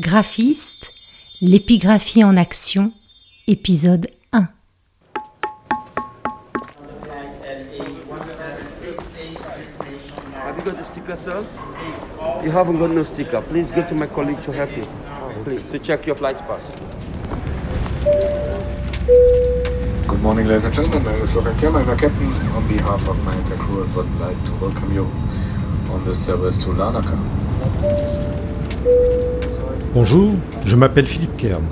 Graphiste, l'épigraphie en action, épisode 1. Have you got the sticker, sir? You haven't got no sticker. Please go to my colleague to help you. Please, to check your flight pass. Good morning, ladies and gentlemen. My name is Florian Kiermer, I'm a captain. On behalf of my entire crew, I would like to welcome you on this service to Larnaca. Bonjour, je m'appelle Philippe Kern.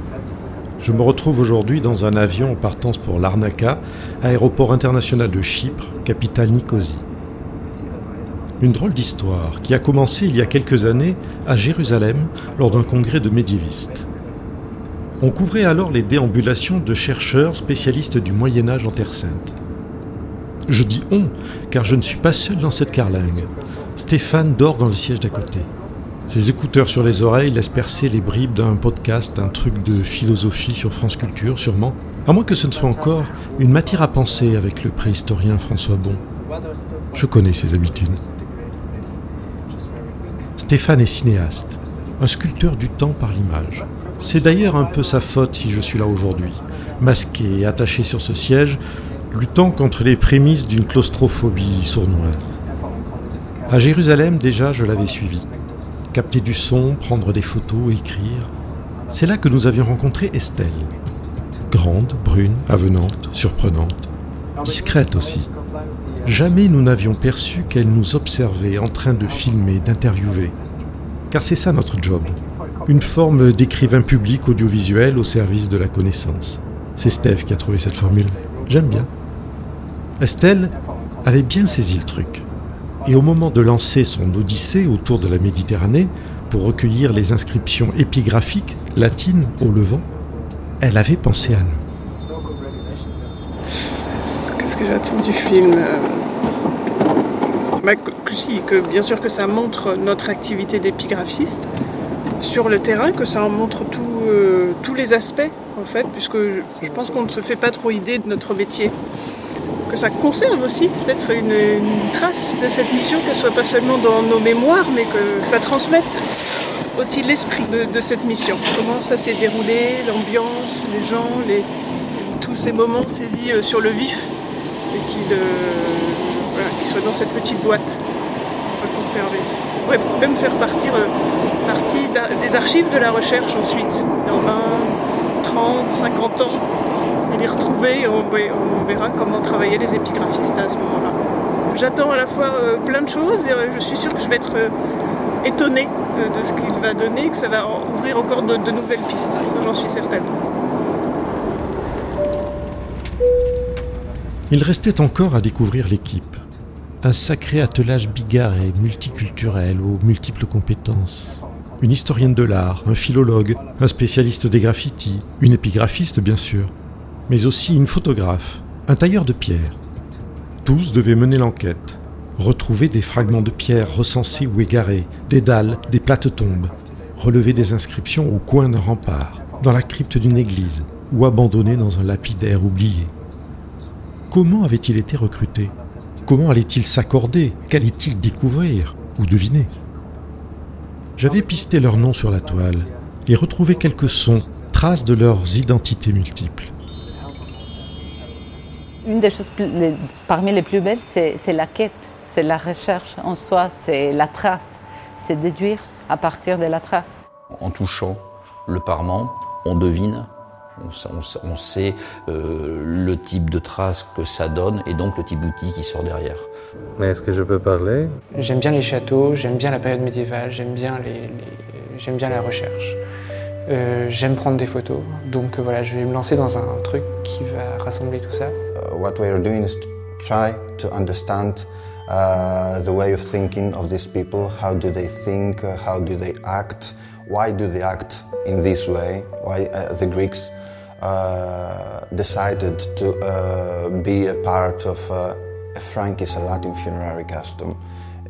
Je me retrouve aujourd'hui dans un avion en partance pour Larnaca, aéroport international de Chypre, capitale Nicosie. Une drôle d'histoire qui a commencé il y a quelques années à Jérusalem lors d'un congrès de médiévistes. On couvrait alors les déambulations de chercheurs spécialistes du Moyen Âge en Terre Sainte. Je dis on, car je ne suis pas seul dans cette carlingue. Stéphane dort dans le siège d'à côté. Ses écouteurs sur les oreilles laissent percer les bribes d'un podcast, un truc de philosophie sur France Culture, sûrement, à moins que ce ne soit encore une matière à penser avec le préhistorien François Bon. Je connais ses habitudes. Stéphane est cinéaste, un sculpteur du temps par l'image. C'est d'ailleurs un peu sa faute si je suis là aujourd'hui, masqué et attaché sur ce siège, luttant contre les prémices d'une claustrophobie sournoise. À Jérusalem, déjà, je l'avais suivi. Capter du son, prendre des photos, écrire. C'est là que nous avions rencontré Estelle. Grande, brune, avenante, surprenante, discrète aussi. Jamais nous n'avions perçu qu'elle nous observait en train de filmer, d'interviewer. Car c'est ça notre job. Une forme d'écrivain public audiovisuel au service de la connaissance. C'est Steve qui a trouvé cette formule. J'aime bien. Estelle avait bien saisi le truc. Et au moment de lancer son odyssée autour de la Méditerranée pour recueillir les inscriptions épigraphiques latines au Levant, elle avait pensé à nous. Qu'est-ce que j'attends du film bah, bien sûr que ça montre notre activité d'épigraphiste sur le terrain, que ça en montre euh, tous les aspects en fait, puisque je pense qu'on ne se fait pas trop idée de notre métier. Que ça conserve aussi peut-être une, trace de cette mission, qu'elle soit pas seulement dans nos mémoires, mais que, ça transmette aussi l'esprit de, cette mission. Comment ça s'est déroulé, l'ambiance, les gens, tous ces moments saisis euh, sur le vif et qu'ils euh, soient dans cette petite boîte, soient conservés. On pourrait même faire euh, partie des archives de la recherche ensuite, dans 20, 30, 50 ans, retrouver, et on, verra comment travaillaient les épigraphistes à ce moment-là. J'attends à la fois euh, plein de choses et euh, je suis sûre que je vais être euh, étonnée de ce qu'il va donner, que ça va ouvrir encore de, de nouvelles pistes, ça j'en suis certaine. Il restait encore à découvrir l'équipe. Un sacré attelage bigarré, multiculturel, aux multiples compétences. Une historienne de l'art, un philologue, un spécialiste des graffitis, une épigraphiste bien sûr, mais aussi une photographe, un tailleur de pierre. Tous devaient mener l'enquête, retrouver des fragments de pierre recensés ou égarés, des dalles, des plates-tombes, relever des inscriptions au coin d'un rempart, dans la crypte d'une église, ou abandonnées dans un lapidaire oublié. Comment avait-il été recruté? Comment allait-il s'accorder? Qu'allait-il découvrir ou deviner? J'avais pisté leurs noms sur la toile et retrouvé quelques sons, traces de leurs identités multiples. Une des choses les, parmi les plus belles, c'est la quête, c'est la recherche en soi, c'est la trace, c'est déduire à partir de la trace. En touchant le parement, on devine on, on, on sait euh, le type de trace que ça donne et donc le type d'outil qui sort derrière. Est-ce que je peux parler? J'aime bien les châteaux, j'aime bien la période médiévale, j'aime bien, les, les j'aime bien la recherche. Euh, j'aime prendre des photos, donc euh, voilà, je vais me lancer dans un truc qui va rassembler tout ça. Uh, what we are doing is to try to understand uh, the way of thinking of these people. How do they think? Uh, how do they act? Why do they act in this way? Why uh, the Greeks uh, decided to uh, be a part of uh, a Frankish, a Latin funerary custom.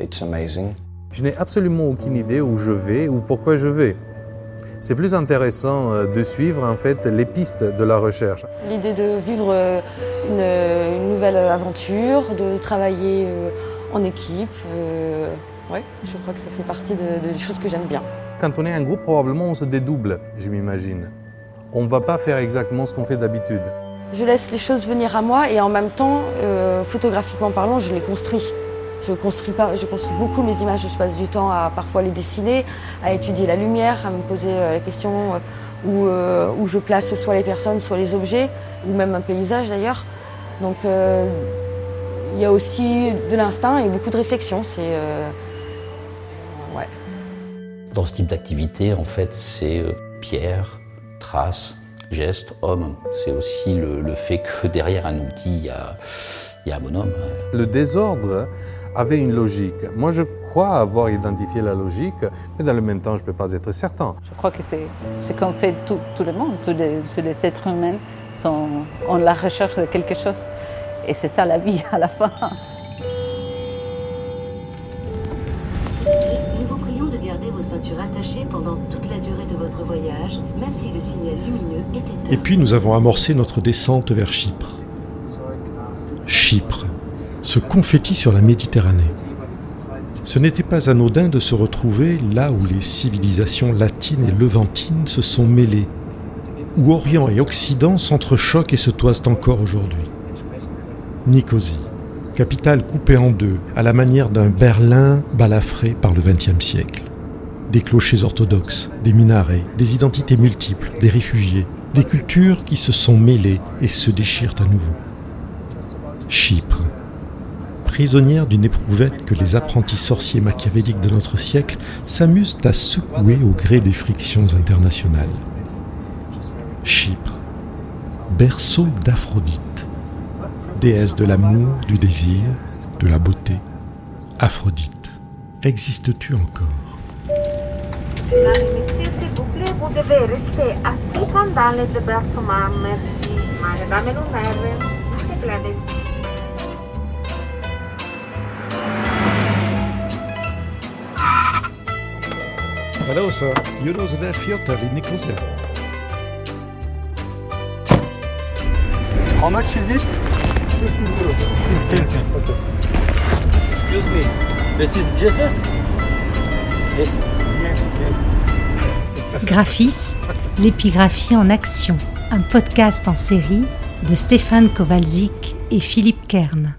It's amazing. Je n'ai absolument aucune idée où je vais ou pourquoi je vais. C'est plus intéressant euh, de suivre en fait les pistes de la recherche. L'idée de vivre euh, une, une, nouvelle aventure, de travailler euh, en équipe, Oui, je crois que ça fait partie de- de- des choses que j'aime bien. Quand on est un groupe, probablement on se dédouble, je m'imagine. On ne va pas faire exactement ce qu'on fait d'habitude. Je laisse les choses venir à moi et en même temps, euh, photographiquement parlant, je les construis. Je construis, pas, je construis beaucoup mes images, je passe du temps à parfois les dessiner, à étudier la lumière, à me poser euh, la question euh, où, euh, où je place soit les personnes, soit les objets, ou même un paysage d'ailleurs. Donc euh, il y a aussi de l'instinct et beaucoup de réflexion. C'est euh, ouais. Dans ce type d'activité, en fait, c'est euh, pierre, trace, geste, homme. C'est aussi le, le fait que derrière un outil, il y a, il y a un bonhomme. Le désordre avait une logique. Moi, je crois avoir identifié la logique, mais dans le même temps, je ne peux pas être certain. Je crois que c'est ce qu'on fait tout, tout le monde, tous les, tous les êtres humains sont en la recherche de quelque chose. Et c'est ça la vie à la fin. Nous vous prions de garder vos ceintures attachées pendant toute la durée de votre voyage, même si le signal lumineux est éteint. Et puis nous avons amorcé notre descente vers Chypre. Chypre, ce confetti sur la Méditerranée. Ce n'était pas anodin de se retrouver là où les civilisations latines et levantines se sont mêlées, où Orient et Occident s'entrechoquent et se toisent encore aujourd'hui. Nicosie, capitale coupée en deux, à la manière d'un Berlin balafré par le XXe siècle. Des clochers orthodoxes, des minarets, des identités multiples, des réfugiés, des cultures qui se sont mêlées et se déchirent à nouveau. Chypre, prisonnière d'une éprouvette que les apprentis sorciers machiavéliques de notre siècle s'amusent à secouer au gré des frictions internationales. Chypre, berceau d'Aphrodite, déesse de l'amour, du désir, de la beauté. Aphrodite, existes-tu encore? Merci. Hello, sir. You know the in Nicosia. How much is it? 15 euros. 15. Okay. Excuse me. This is Jesus? Yes. Graphiste, l'épigraphie en action, un podcast en série de Stéphane Kowalczyk et Philippe Kern.